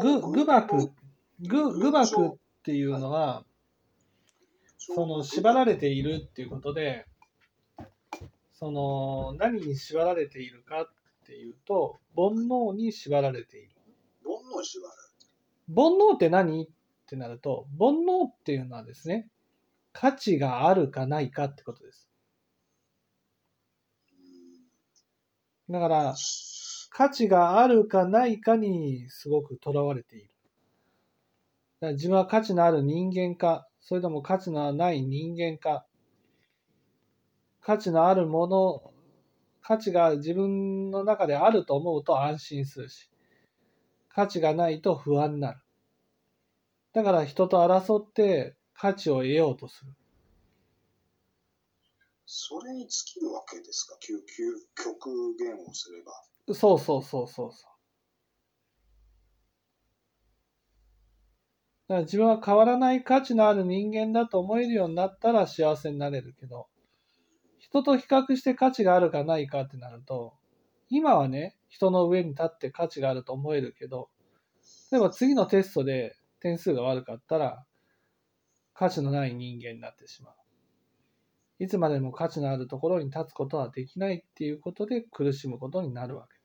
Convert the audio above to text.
ぐ具幕、ぐ具幕群っていうのは、そその縛られているっていうことで、その何に縛られているかっていうと、煩悩に縛られている。煩悩縛られ煩悩って何ってなると、煩悩っていうのはですね、価値があるかないかってことです。る。だから、価値があるかないかにすごくとらわれている。だから自分は価値のある人間か、それとも価値のない人間か、価値のあるもの、価値が自分の中であると思うと安心するし、価値がないと不安になる。だから人と争って価値を得ようとする。それに尽きるわけですか、究極極限をすれば。そうそうそうそうそう。だから自分は変わらない価値のある人間だと思えるようになったら幸せになれるけど、人と比較して価値があるかないかってなると、今はね、人の上に立って価値があると思えるけど、例えば次のテストで点数が悪かったら、価値のない人間になってしまう。いつまでも価値のあるところに立つことはできないっていうことで苦しむことになるわけ。